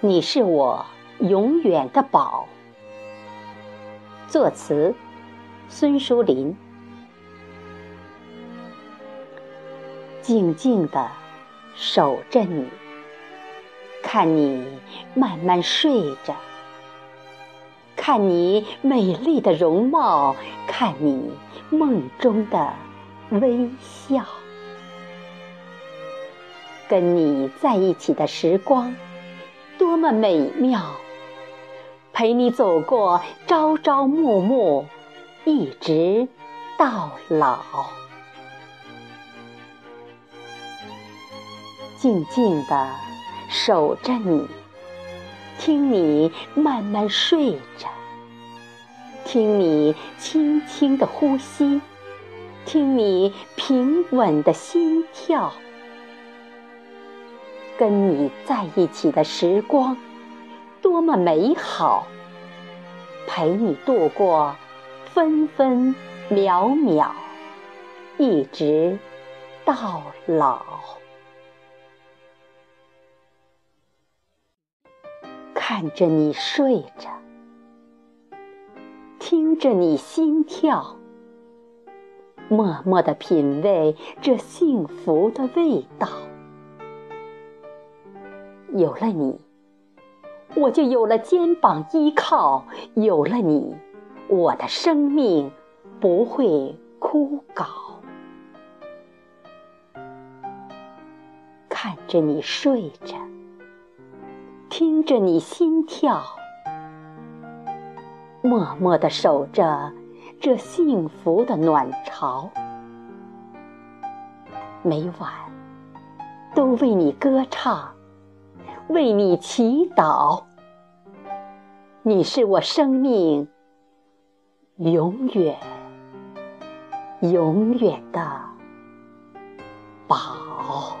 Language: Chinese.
你是我永远的宝。作词：孙淑林。静静地守着你，看你慢慢睡着，看你美丽的容貌，看你梦中的微笑。跟你在一起的时光多么美妙，陪你走过朝朝暮暮，一直到老。静静地守着你，听你慢慢睡着，听你轻轻的呼吸，听你平稳的心跳。跟你在一起的时光多么美好，陪你度过分分秒秒，一直到老。看着你睡着，听着你心跳，默默的品味这幸福的味道。有了你，我就有了肩膀依靠；有了你，我的生命不会枯槁。看着你睡着。听着你心跳，默默地守着这幸福的暖巢，每晚都为你歌唱，为你祈祷。你是我生命永远、永远的宝。